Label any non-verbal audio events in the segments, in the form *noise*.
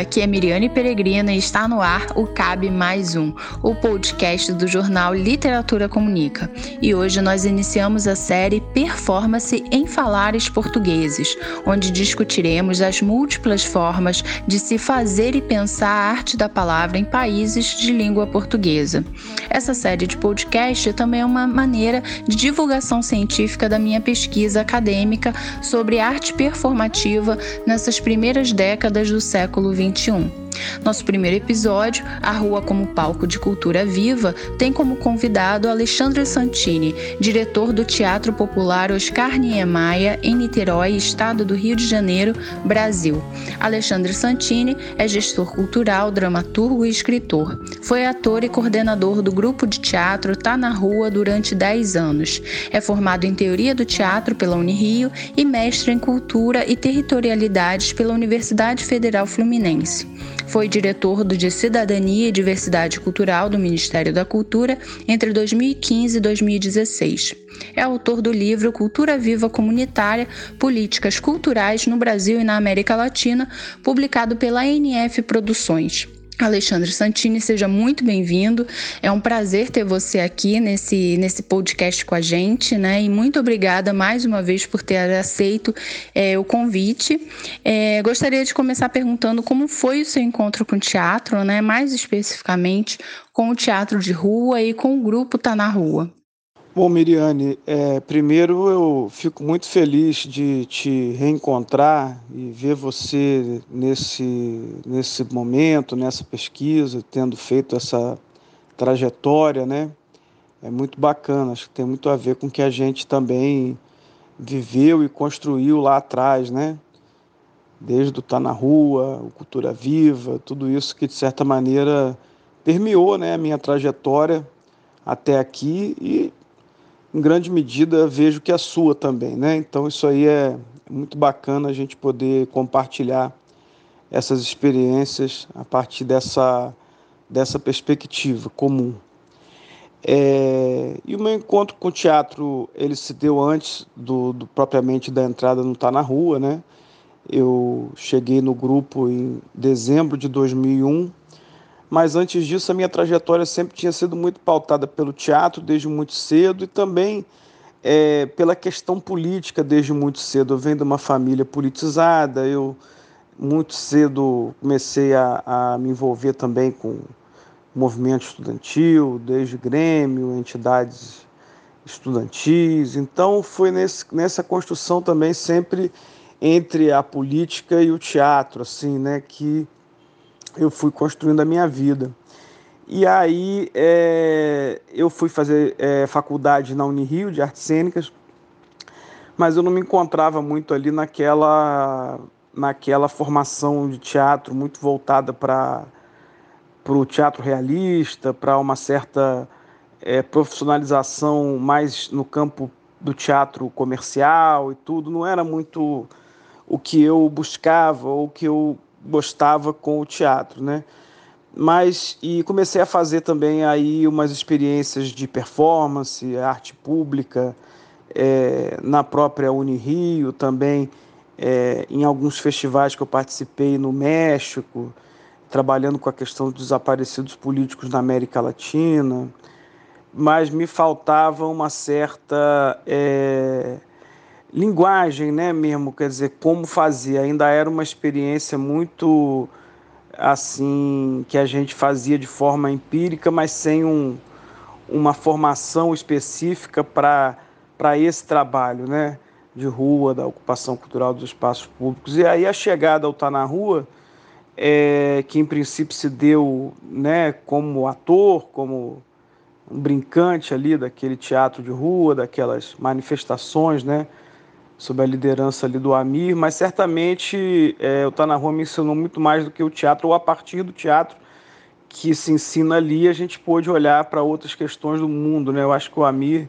Aqui é Miriane Peregrina e está no ar o Cabe Mais Um, o podcast do jornal Literatura Comunica. E hoje nós iniciamos a série Performance em Falares Portugueses, onde discutiremos as múltiplas formas de se fazer e pensar a arte da palavra em países de língua portuguesa. Essa série de podcast também é uma maneira de divulgação científica da minha pesquisa acadêmica sobre arte performativa nessas primeiras décadas do século 2021 Nosso primeiro episódio, A Rua como Palco de Cultura Viva, tem como convidado Alexandre Santini, diretor do Teatro Popular Oscar Niemeyer, em Niterói, estado do Rio de Janeiro, Brasil. Alexandre Santini é gestor cultural, dramaturgo e escritor. Foi ator e coordenador do grupo de teatro Tá na Rua durante 10 anos. É formado em Teoria do Teatro pela Unirio e mestre em Cultura e Territorialidades pela Universidade Federal Fluminense. Foi diretor de Cidadania e Diversidade Cultural do Ministério da Cultura entre 2015 e 2016. É autor do livro Cultura Viva Comunitária: Políticas Culturais no Brasil e na América Latina, publicado pela NF Produções. Alexandre Santini, seja muito bem-vindo. É um prazer ter você aqui nesse, nesse podcast com a gente, né? E muito obrigada mais uma vez por ter aceito é, o convite. É, gostaria de começar perguntando como foi o seu encontro com o teatro, né? Mais especificamente com o teatro de rua e com o grupo Tá na Rua. Bom, Miriane, é, primeiro eu fico muito feliz de te reencontrar e ver você nesse, nesse momento, nessa pesquisa, tendo feito essa trajetória, né? É muito bacana, acho que tem muito a ver com o que a gente também viveu e construiu lá atrás, né? Desde o Tá na Rua, o Cultura Viva, tudo isso que de certa maneira permeou né, a minha trajetória até aqui e em grande medida, vejo que a sua também, né? Então, isso aí é muito bacana a gente poder compartilhar essas experiências a partir dessa, dessa perspectiva comum. É, e o meu encontro com o teatro, ele se deu antes do, do propriamente da entrada no Tá Na Rua, né? Eu cheguei no grupo em dezembro de 2001 mas antes disso a minha trajetória sempre tinha sido muito pautada pelo teatro desde muito cedo e também é, pela questão política desde muito cedo. Eu venho de uma família politizada, eu muito cedo comecei a, a me envolver também com movimento estudantil, desde Grêmio, entidades estudantis. Então foi nesse, nessa construção também sempre entre a política e o teatro, assim, né, que eu fui construindo a minha vida. E aí é, eu fui fazer é, faculdade na Unirio de Artes Cênicas, mas eu não me encontrava muito ali naquela, naquela formação de teatro muito voltada para o teatro realista, para uma certa é, profissionalização mais no campo do teatro comercial e tudo. Não era muito o que eu buscava ou o que eu gostava com o teatro, né? Mas e comecei a fazer também aí umas experiências de performance, arte pública, é, na própria Unirio também, é, em alguns festivais que eu participei no México, trabalhando com a questão dos desaparecidos políticos na América Latina, mas me faltava uma certa é, linguagem, né, mesmo, quer dizer, como fazer. Ainda era uma experiência muito assim que a gente fazia de forma empírica, mas sem um, uma formação específica para para esse trabalho, né, de rua, da ocupação cultural dos espaços públicos. E aí a chegada ao Tá na Rua, é, que em princípio se deu, né, como ator, como um brincante ali daquele teatro de rua, daquelas manifestações, né, sob a liderança ali do Amir, mas certamente é, o Tá na Rua me ensinou muito mais do que o teatro, ou a partir do teatro que se ensina ali, a gente pôde olhar para outras questões do mundo, né? Eu acho que o Amir,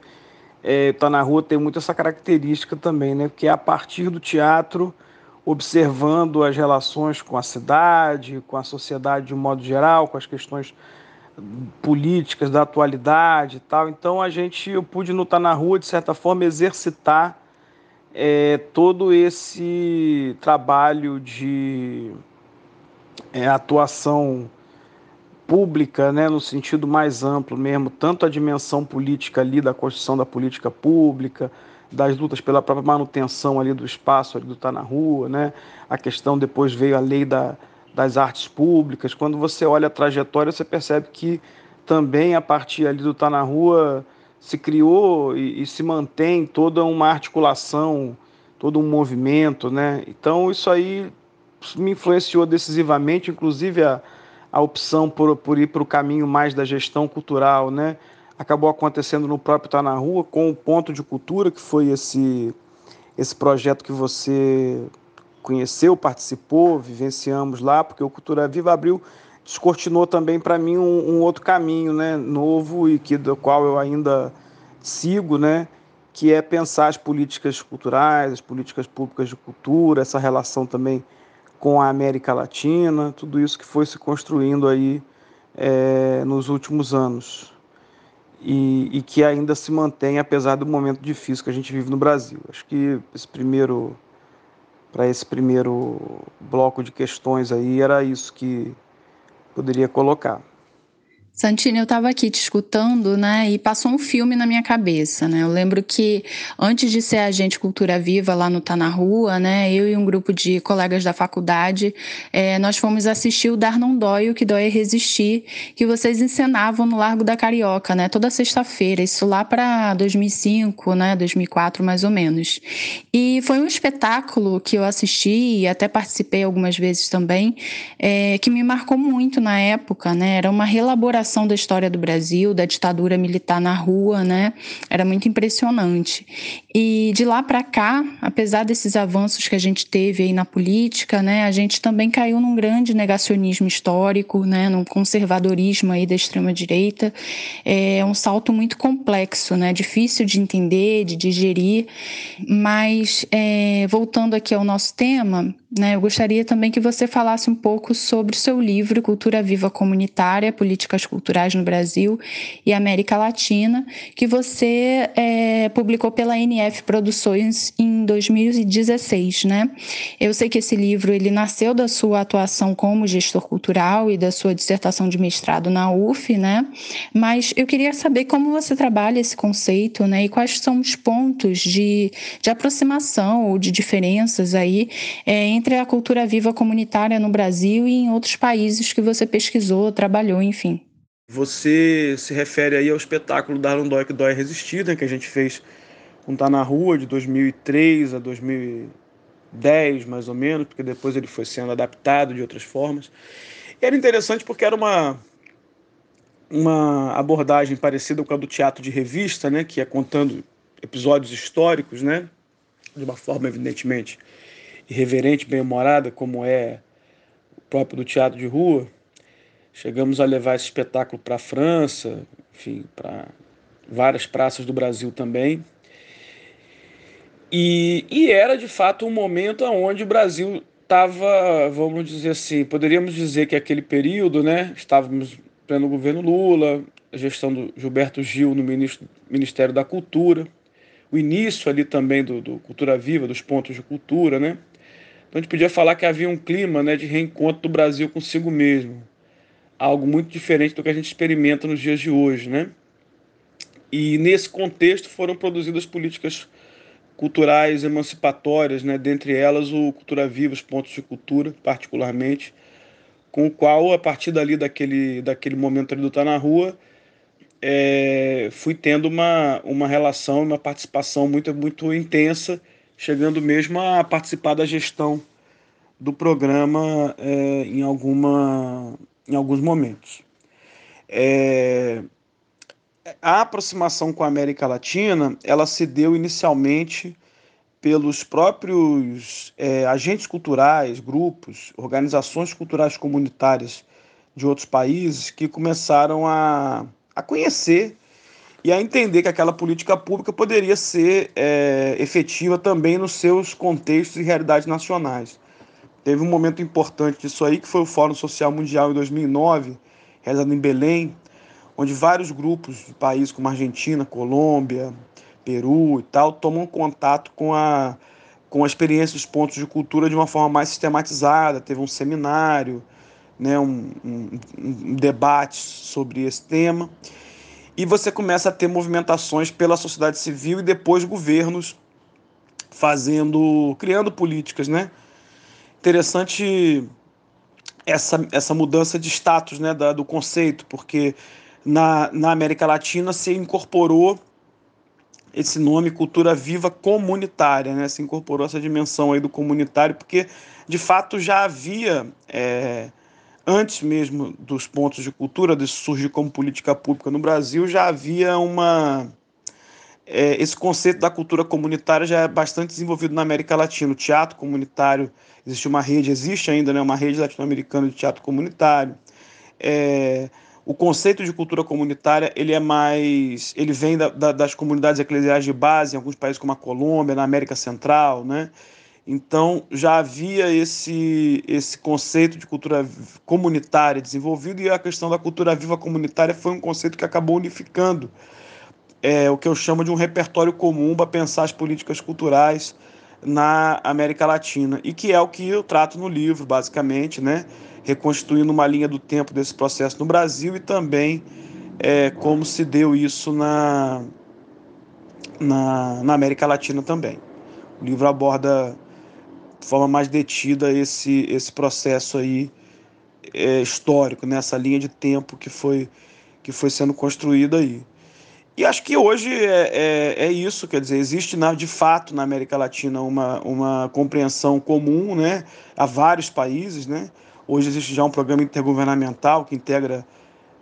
é, Tá na Rua tem muito essa característica também, né? Que é a partir do teatro, observando as relações com a cidade, com a sociedade de um modo geral, com as questões políticas da atualidade e tal. Então a gente, eu pude no Tá na Rua, de certa forma, exercitar é, todo esse trabalho de é, atuação pública, né, no sentido mais amplo mesmo, tanto a dimensão política ali da construção da política pública, das lutas pela própria manutenção ali do espaço ali do Tá na Rua, né, a questão depois veio a lei da, das artes públicas. Quando você olha a trajetória, você percebe que também a partir ali do Tá na Rua se criou e, e se mantém toda uma articulação, todo um movimento, né? Então isso aí me influenciou decisivamente, inclusive a a opção por, por ir para o caminho mais da gestão cultural, né? Acabou acontecendo no próprio Tá na Rua, com o Ponto de Cultura, que foi esse, esse projeto que você conheceu, participou, vivenciamos lá, porque o Cultura Viva abriu, descortinou também para mim um, um, outro caminho, né? Novo e que do qual eu ainda sigo, né? Que é pensar as políticas culturais, as políticas públicas de cultura, essa relação também com a América Latina, tudo isso que foi se construindo aí é, nos últimos anos e, e, que ainda se mantém apesar do momento difícil que a gente vive no Brasil. Acho que esse primeiro para esse primeiro bloco de questões aí era isso que poderia colocar. Santini, eu estava aqui te escutando, né, e passou um filme na minha cabeça, né? Eu lembro que antes de ser agente Cultura Viva lá no Tá na Rua, né, eu e um grupo de colegas da faculdade, é, nós fomos assistir o Dar Não Dói, o que dói é resistir, que vocês encenavam no Largo da Carioca, né, toda sexta-feira, isso lá para 2005, né, 2004 mais ou menos. E foi um espetáculo que eu assisti e até participei algumas vezes também, é, que me marcou muito na época, né? Era uma da história do Brasil, da ditadura militar na rua, né? Era muito impressionante. E de lá para cá, apesar desses avanços que a gente teve aí na política, né, a gente também caiu num grande negacionismo histórico, né, num conservadorismo aí da extrema direita. É um salto muito complexo, né, difícil de entender, de digerir. Mas é, voltando aqui ao nosso tema, né, eu gostaria também que você falasse um pouco sobre o seu livro Cultura Viva Comunitária, Políticas Culturais no Brasil e América Latina, que você é, publicou pela NF Produções em 2016, né? Eu sei que esse livro ele nasceu da sua atuação como gestor cultural e da sua dissertação de mestrado na UF, né? Mas eu queria saber como você trabalha esse conceito, né? E quais são os pontos de, de aproximação ou de diferenças aí é, entre a cultura viva comunitária no Brasil e em outros países que você pesquisou, trabalhou, enfim. Você se refere aí ao espetáculo Darlan Dói que Dói Resistir, né, que a gente fez com Tá na Rua de 2003 a 2010, mais ou menos, porque depois ele foi sendo adaptado de outras formas. E era interessante porque era uma, uma abordagem parecida com a do teatro de revista, né, que é contando episódios históricos, né, de uma forma evidentemente irreverente, bem-humorada, como é o próprio do teatro de rua Chegamos a levar esse espetáculo para a França, enfim, para várias praças do Brasil também. E, e era de fato um momento onde o Brasil estava, vamos dizer assim, poderíamos dizer que aquele período, né? Estávamos pleno governo Lula, a gestão do Gilberto Gil no Ministério da Cultura, o início ali também do, do Cultura Viva, dos pontos de cultura, né? Então a gente podia falar que havia um clima né, de reencontro do Brasil consigo mesmo algo muito diferente do que a gente experimenta nos dias de hoje, né? E nesse contexto foram produzidas políticas culturais emancipatórias, né? dentre elas o Cultura Viva, os pontos de cultura, particularmente, com o qual, a partir dali, daquele, daquele momento ali do Tá na Rua, é, fui tendo uma, uma relação, uma participação muito, muito intensa, chegando mesmo a participar da gestão do programa é, em alguma em alguns momentos. É, a aproximação com a América Latina ela se deu inicialmente pelos próprios é, agentes culturais, grupos, organizações culturais comunitárias de outros países que começaram a, a conhecer e a entender que aquela política pública poderia ser é, efetiva também nos seus contextos e realidades nacionais. Teve um momento importante disso aí, que foi o Fórum Social Mundial em 2009, realizado em Belém, onde vários grupos de países como Argentina, Colômbia, Peru e tal, tomam contato com a, com a experiência dos pontos de cultura de uma forma mais sistematizada. Teve um seminário, né, um, um, um debate sobre esse tema. E você começa a ter movimentações pela sociedade civil e depois governos fazendo, criando políticas, né? Interessante essa, essa mudança de status, né, da, do conceito, porque na, na América Latina se incorporou esse nome cultura viva comunitária, né? Se incorporou essa dimensão aí do comunitário, porque de fato já havia é, antes mesmo dos pontos de cultura, de surgir como política pública no Brasil, já havia uma. É, esse conceito da cultura comunitária já é bastante desenvolvido na América Latina. O teatro comunitário, existe uma rede, existe ainda né, uma rede latino-americana de teatro comunitário. É, o conceito de cultura comunitária ele é mais ele vem da, da, das comunidades eclesiais de base em alguns países como a Colômbia na América Central né então já havia esse, esse conceito de cultura comunitária desenvolvido e a questão da cultura viva comunitária foi um conceito que acabou unificando é, o que eu chamo de um repertório comum para pensar as políticas culturais na América Latina e que é o que eu trato no livro basicamente, né, reconstituindo uma linha do tempo desse processo no Brasil e também é, como se deu isso na, na, na América Latina também. O livro aborda de forma mais detida esse, esse processo aí é, histórico, nessa né? linha de tempo que foi, que foi sendo construída aí. E acho que hoje é, é, é, isso, quer dizer, existe na, de fato na América Latina uma, uma compreensão comum né, a vários países. Né? Hoje existe já um programa intergovernamental que integra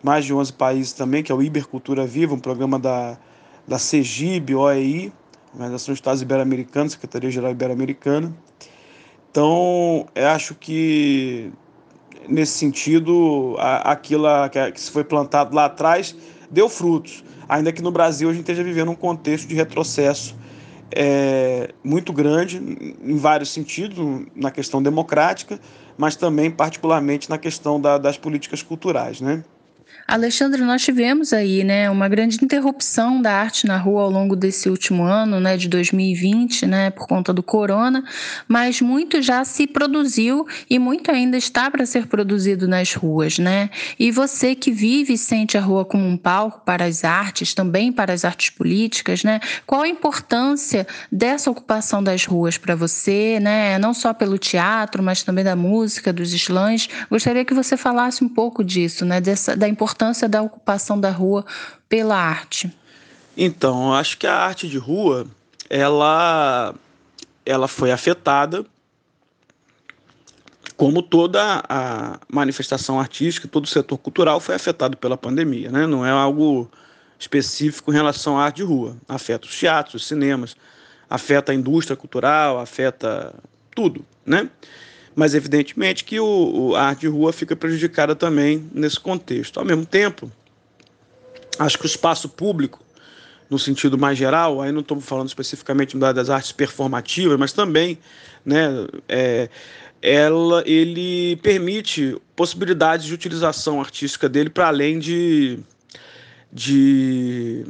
mais de 11 países também, que é o Ibercultura Viva, um programa da, da CEGIB, OEI, Organização de Estados Ibero-Americanos, Secretaria-Geral Ibero-Americana, então, acho que nesse sentido, aquilo que se foi plantado lá atrás deu frutos, ainda que no Brasil a gente esteja vivendo um contexto de retrocesso é, muito grande em vários sentidos, na questão democrática, mas também particularmente na questão da, das políticas culturais, né? Alexandre, nós tivemos aí, né, uma grande interrupção da arte na rua ao longo desse último ano, né, de 2020, né, por conta do corona, mas muito já se produziu e muito ainda está para ser produzido nas ruas, né? E você que vive e sente a rua como um palco para as artes, também para as artes políticas, né? Qual a importância dessa ocupação das ruas para você, né? Não só pelo teatro, mas também da música, dos slams. Gostaria que você falasse um pouco disso, né, dessa da importância importância da ocupação da rua pela arte? Então, acho que a arte de rua, ela, ela foi afetada como toda a manifestação artística, todo o setor cultural foi afetado pela pandemia, né? Não é algo específico em relação à arte de rua. Afeta os teatros, os cinemas, afeta a indústria cultural, afeta tudo, né? Mas evidentemente que o, a arte de rua fica prejudicada também nesse contexto. Ao mesmo tempo, acho que o espaço público, no sentido mais geral, aí não estou falando especificamente das artes performativas, mas também, né, é, ela, ele permite possibilidades de utilização artística dele para além de, de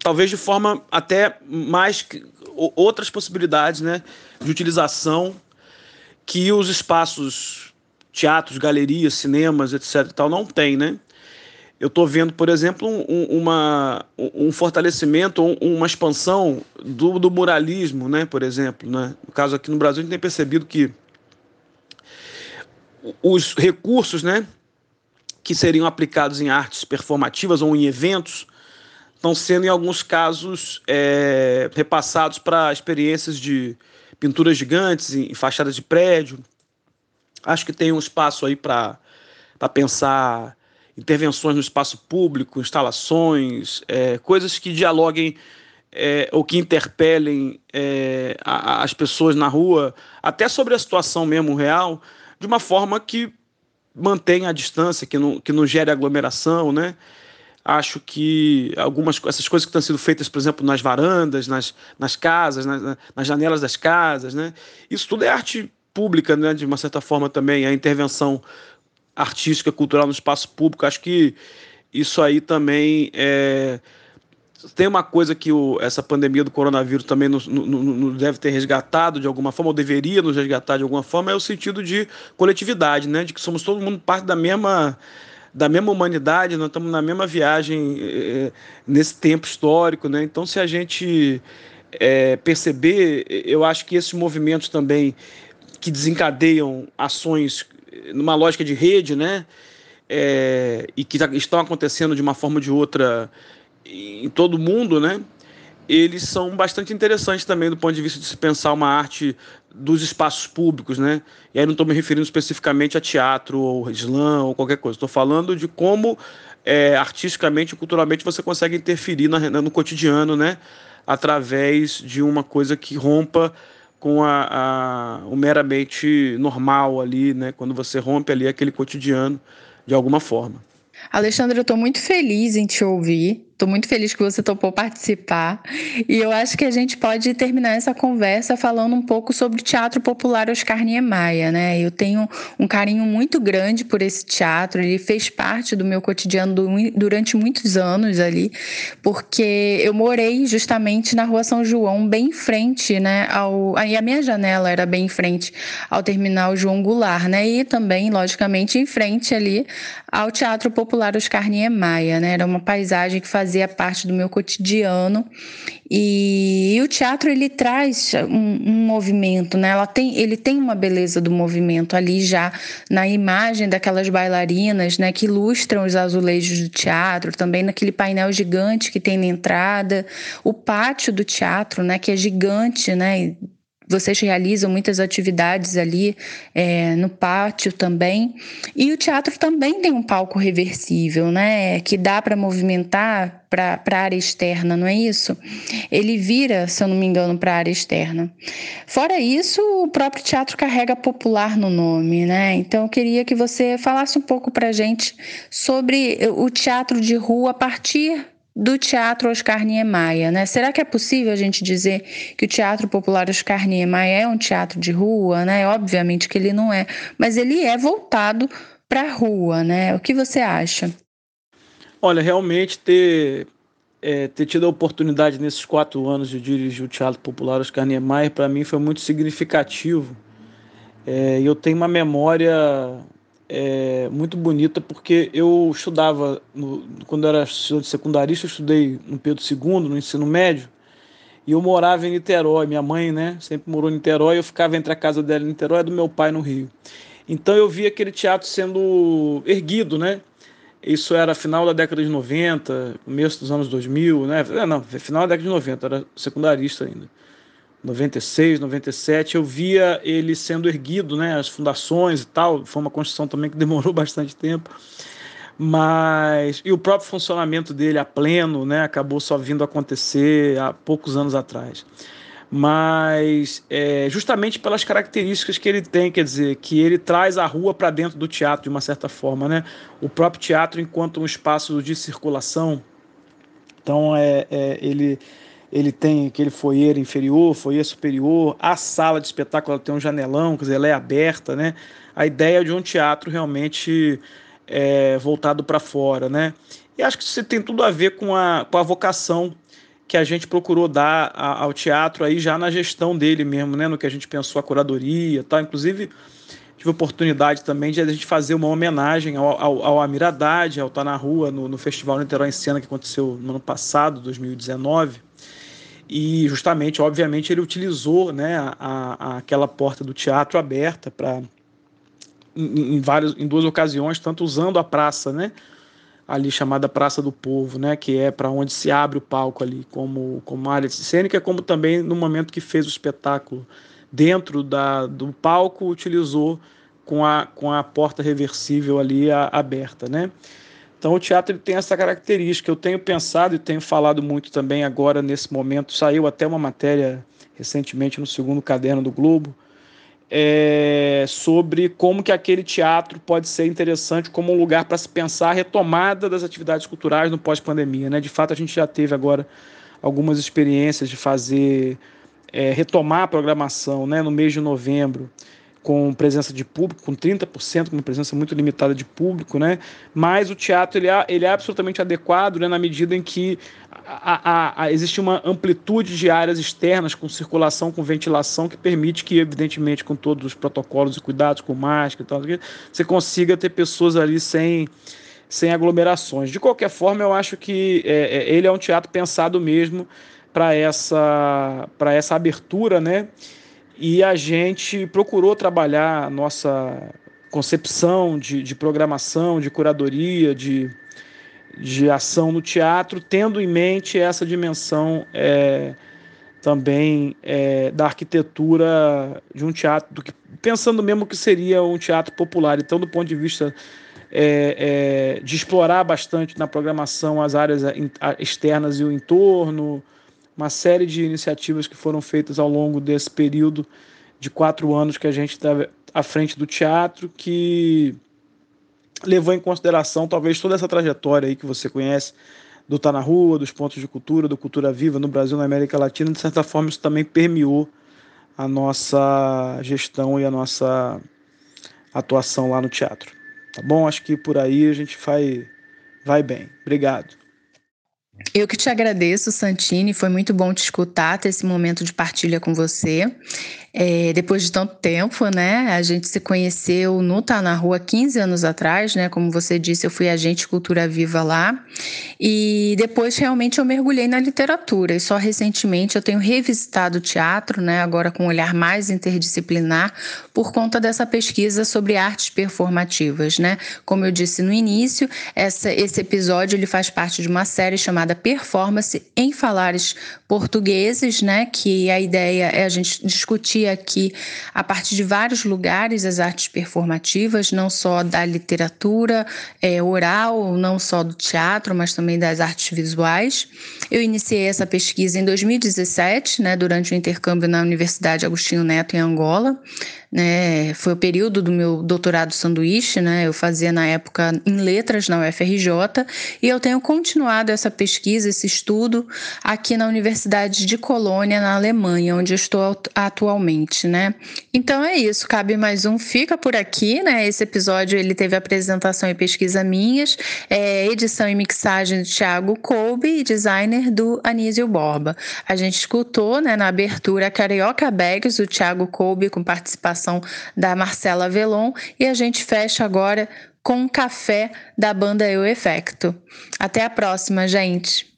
talvez de forma até mais outras possibilidades né, de utilização que os espaços, teatros, galerias, cinemas, etc. tal, não têm, né? Eu estou vendo, por exemplo, um, uma, um fortalecimento, uma expansão do, do muralismo, né? por exemplo. Né? No caso aqui no Brasil, a gente tem percebido que os recursos né, que seriam aplicados em artes performativas ou em eventos estão sendo, em alguns casos, é, repassados para experiências de pinturas gigantes em fachadas de prédio. Acho que tem um espaço aí para pensar intervenções no espaço público, instalações, é, coisas que dialoguem é, ou que interpelem é, a, as pessoas na rua, até sobre a situação mesmo real, de uma forma que mantenha a distância, que não, que não gere aglomeração, né? Acho que algumas essas coisas que estão sendo feitas, por exemplo, nas varandas, nas, nas casas, nas, nas janelas das casas, né? Isso tudo é arte pública, né? De uma certa forma também, a intervenção artística, cultural no espaço público. Acho que isso aí também é, tem uma coisa que o, essa pandemia do coronavírus também nos, nos, deve ter resgatado de alguma forma, ou deveria nos resgatar de alguma forma, é o sentido de coletividade, né? De que somos todo mundo parte da mesma da mesma humanidade, nós estamos na mesma viagem é, nesse tempo histórico, né? Então, se a gente é, perceber, eu acho que esses movimentos também que desencadeiam ações numa lógica de rede, né? É, e que estão acontecendo de uma forma ou de outra em todo mundo, né? Eles são bastante interessantes também do ponto de vista de se pensar uma arte dos espaços públicos, né? E aí não estou me referindo especificamente a teatro ou slam ou qualquer coisa. Estou falando de como é, artisticamente e culturalmente você consegue interferir na, no cotidiano, né? Através de uma coisa que rompa com a, a, o meramente normal ali, né? Quando você rompe ali aquele cotidiano de alguma forma. Alexandre, eu estou muito feliz em te ouvir. Estou muito feliz que você topou participar. E eu acho que a gente pode terminar essa conversa falando um pouco sobre o Teatro Popular Oscar Niemeyer, né? Eu tenho um carinho muito grande por esse teatro. Ele fez parte do meu cotidiano durante muitos anos ali, porque eu morei justamente na Rua São João, bem em frente, né? Ao, e a minha janela era bem em frente ao terminal João Goulart, né? E também, logicamente, em frente ali ao Teatro Popular Oscar Niemeyer, né? Era uma paisagem que fazia fazia parte do meu cotidiano. E, e o teatro ele traz um, um, movimento, né? Ela tem, ele tem uma beleza do movimento ali já na imagem daquelas bailarinas, né? Que ilustram os azulejos do teatro, também naquele painel gigante que tem na entrada, o pátio do teatro, né? Que é gigante, né? Vocês realizam muitas atividades ali é, no pátio também. E o teatro também tem um palco reversível, né? Que dá para movimentar para a área externa, não é isso? Ele vira, se eu não me engano, para a área externa. Fora isso, o próprio teatro carrega popular no nome, né? Então eu queria que você falasse um pouco para gente sobre o teatro de rua a partir do Teatro Oscar Niemeyer, né? Será que é possível a gente dizer que o Teatro Popular Oscar Niemeyer é um teatro de rua, né? Obviamente que ele não é, mas ele é voltado para a rua, né? O que você acha? Olha, realmente ter é, ter tido a oportunidade nesses quatro anos de dirigir o Teatro Popular Oscar Niemeyer para mim foi muito significativo. É, eu tenho uma memória é, muito bonita, porque eu estudava, no, quando era estudante secundarista, eu estudei no Pedro II, no ensino médio, e eu morava em Niterói. Minha mãe, né, sempre morou em Niterói, eu ficava entre a casa dela em Niterói e do meu pai no Rio. Então eu via aquele teatro sendo erguido, né? Isso era final da década de 90, começo dos anos 2000, né? Não, final da década de 90, era secundarista ainda. 96, 97, eu via ele sendo erguido, né, as fundações e tal, foi uma construção também que demorou *laughs* bastante tempo, mas e o próprio funcionamento dele a pleno, né, acabou só vindo acontecer há poucos anos atrás. Mas é, justamente pelas características que ele tem, quer dizer, que ele traz a rua para dentro do teatro de uma certa forma, né? O próprio teatro enquanto um espaço de circulação. Então é, é ele ele tem aquele foyer inferior, foyer superior, a sala de espetáculo tem um janelão, quer dizer, ela é aberta, né? A ideia de um teatro realmente é, voltado para fora, né? E acho que isso tem tudo a ver com a, com a vocação que a gente procurou dar ao teatro aí já na gestão dele mesmo, né? No que a gente pensou a curadoria, tal. Inclusive tive a oportunidade também de a gente fazer uma homenagem ao, ao, ao Amir Haddad, ao Tá na Rua, no, no Festival Niterói em Cena que aconteceu no ano passado, 2019 e justamente, obviamente, ele utilizou né, a, a aquela porta do teatro aberta para em, em, em duas ocasiões, tanto usando a praça, né, ali chamada Praça do Povo, né, que é para onde se abre o palco ali, como, como área cênica, como também no momento que fez o espetáculo dentro da, do palco, utilizou com a, com a porta reversível ali a, aberta, né. Então o teatro ele tem essa característica. Eu tenho pensado e tenho falado muito também agora nesse momento. Saiu até uma matéria recentemente no segundo caderno do Globo é, sobre como que aquele teatro pode ser interessante como um lugar para se pensar a retomada das atividades culturais no pós-pandemia. Né? De fato, a gente já teve agora algumas experiências de fazer é, retomar a programação né, no mês de novembro com presença de público, com 30%, com uma presença muito limitada de público, né? Mas o teatro ele é, ele é absolutamente adequado, né, na medida em que a, a, a, existe uma amplitude de áreas externas com circulação, com ventilação, que permite que, evidentemente, com todos os protocolos e cuidados, com máscara e tal, você consiga ter pessoas ali sem, sem aglomerações. De qualquer forma, eu acho que é, é ele é um teatro pensado mesmo para essa, essa abertura, né? E a gente procurou trabalhar a nossa concepção de, de programação, de curadoria, de, de ação no teatro, tendo em mente essa dimensão é, também é, da arquitetura de um teatro, do que, pensando mesmo que seria um teatro popular. Então, do ponto de vista é, é de explorar bastante na programação as áreas externas e o entorno, uma série de iniciativas que foram feitas ao longo desse período de quatro anos que a gente está à frente do teatro, que levou em consideração talvez toda essa trajetória aí que você conhece do Tá na Rua, dos pontos de cultura, do Cultura Viva no Brasil, na América Latina, de certa forma isso também permeou a nossa gestão e a nossa atuação lá no teatro. Tá bom? Acho que por aí a gente vai, vai bem. Obrigado. Eu que te agradeço, Santini. Foi muito bom te escutar, ter esse momento de partilha com você. É, depois de tanto tempo, né? A gente se conheceu no Tá na Rua 15 anos atrás, né? Como você disse, eu fui agente Cultura Viva lá. E depois realmente eu mergulhei na literatura. E só recentemente eu tenho revisitado o teatro, né? Agora com um olhar mais interdisciplinar, por conta dessa pesquisa sobre artes performativas, né? Como eu disse no início, essa, esse episódio ele faz parte de uma série chamada Performance em Falares Portugueses, né? Que a ideia é a gente discutir discutir aqui, a partir de vários lugares, as artes performativas, não só da literatura é, oral, não só do teatro, mas também das artes visuais. Eu iniciei essa pesquisa em 2017, né, durante o intercâmbio na Universidade Agostinho Neto, em Angola né? Foi o período do meu doutorado sanduíche, né? Eu fazia na época em letras na UFRJ e eu tenho continuado essa pesquisa, esse estudo aqui na Universidade de Colônia, na Alemanha, onde eu estou atualmente, né? Então é isso, cabe mais um, fica por aqui, né? Esse episódio ele teve apresentação e pesquisa minhas, é, edição e mixagem do Thiago Kolbe e designer do Anísio Borba. A gente escutou, né, na abertura Carioca Bags, o Thiago Kolbe com participação da Marcela Velon e a gente fecha agora com Café da banda Eu Efecto. Até a próxima, gente!